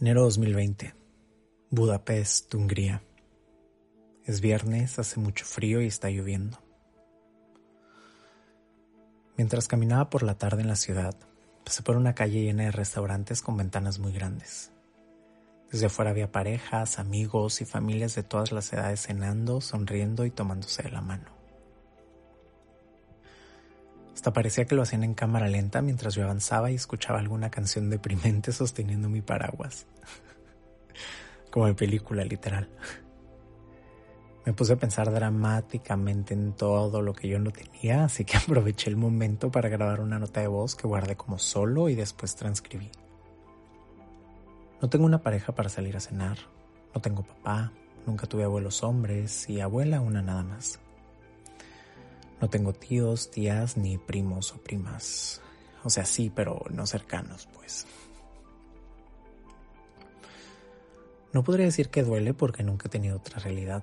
Enero 2020. Budapest, Hungría. Es viernes, hace mucho frío y está lloviendo. Mientras caminaba por la tarde en la ciudad, pasé por una calle llena de restaurantes con ventanas muy grandes. Desde afuera había parejas, amigos y familias de todas las edades cenando, sonriendo y tomándose de la mano. Parecía que lo hacían en cámara lenta mientras yo avanzaba y escuchaba alguna canción deprimente sosteniendo mi paraguas. Como de película, literal. Me puse a pensar dramáticamente en todo lo que yo no tenía, así que aproveché el momento para grabar una nota de voz que guardé como solo y después transcribí. No tengo una pareja para salir a cenar, no tengo papá, nunca tuve abuelos hombres y abuela una nada más. No tengo tíos, tías, ni primos o primas. O sea, sí, pero no cercanos, pues. No podría decir que duele porque nunca he tenido otra realidad.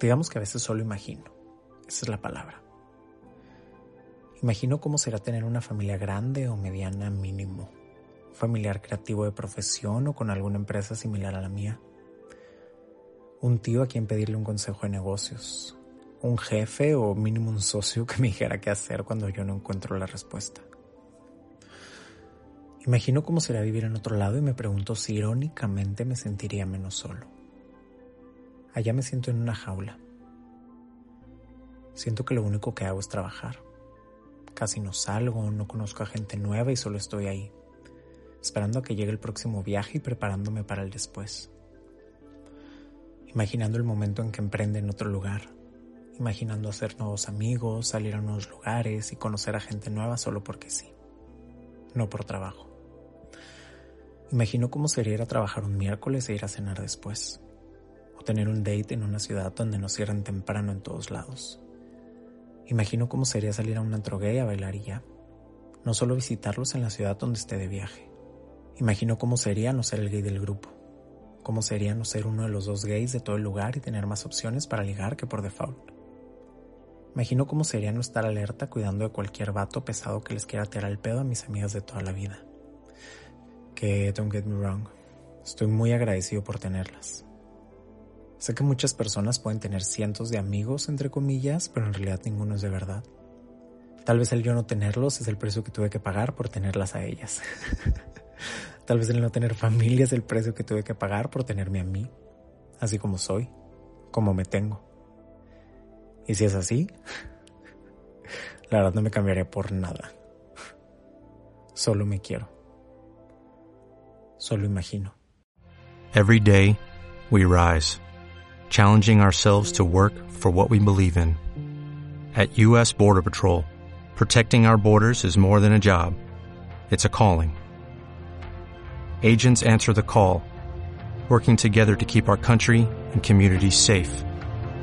Digamos que a veces solo imagino. Esa es la palabra. Imagino cómo será tener una familia grande o mediana mínimo. Un familiar creativo de profesión o con alguna empresa similar a la mía. Un tío a quien pedirle un consejo de negocios un jefe o mínimo un socio que me dijera qué hacer cuando yo no encuentro la respuesta. Imagino cómo será vivir en otro lado y me pregunto si irónicamente me sentiría menos solo. Allá me siento en una jaula. Siento que lo único que hago es trabajar. Casi no salgo, no conozco a gente nueva y solo estoy ahí, esperando a que llegue el próximo viaje y preparándome para el después. Imaginando el momento en que emprende en otro lugar, imaginando hacer nuevos amigos, salir a nuevos lugares y conocer a gente nueva solo porque sí, no por trabajo. Imagino cómo sería ir a trabajar un miércoles e ir a cenar después, o tener un date en una ciudad donde nos cierran temprano en todos lados. Imagino cómo sería salir a un antro gay a bailar y ya, no solo visitarlos en la ciudad donde esté de viaje. Imagino cómo sería no ser el gay del grupo, cómo sería no ser uno de los dos gays de todo el lugar y tener más opciones para ligar que por default. Imagino cómo sería no estar alerta cuidando de cualquier vato pesado que les quiera tirar el pedo a mis amigas de toda la vida. Que, don't get me wrong, estoy muy agradecido por tenerlas. Sé que muchas personas pueden tener cientos de amigos, entre comillas, pero en realidad ninguno es de verdad. Tal vez el yo no tenerlos es el precio que tuve que pagar por tenerlas a ellas. Tal vez el no tener familia es el precio que tuve que pagar por tenerme a mí, así como soy, como me tengo. Y si es así, la verdad no me cambiaría por nada. Solo me quiero. Solo imagino. Every day, we rise, challenging ourselves to work for what we believe in. At U.S. Border Patrol, protecting our borders is more than a job, it's a calling. Agents answer the call, working together to keep our country and communities safe.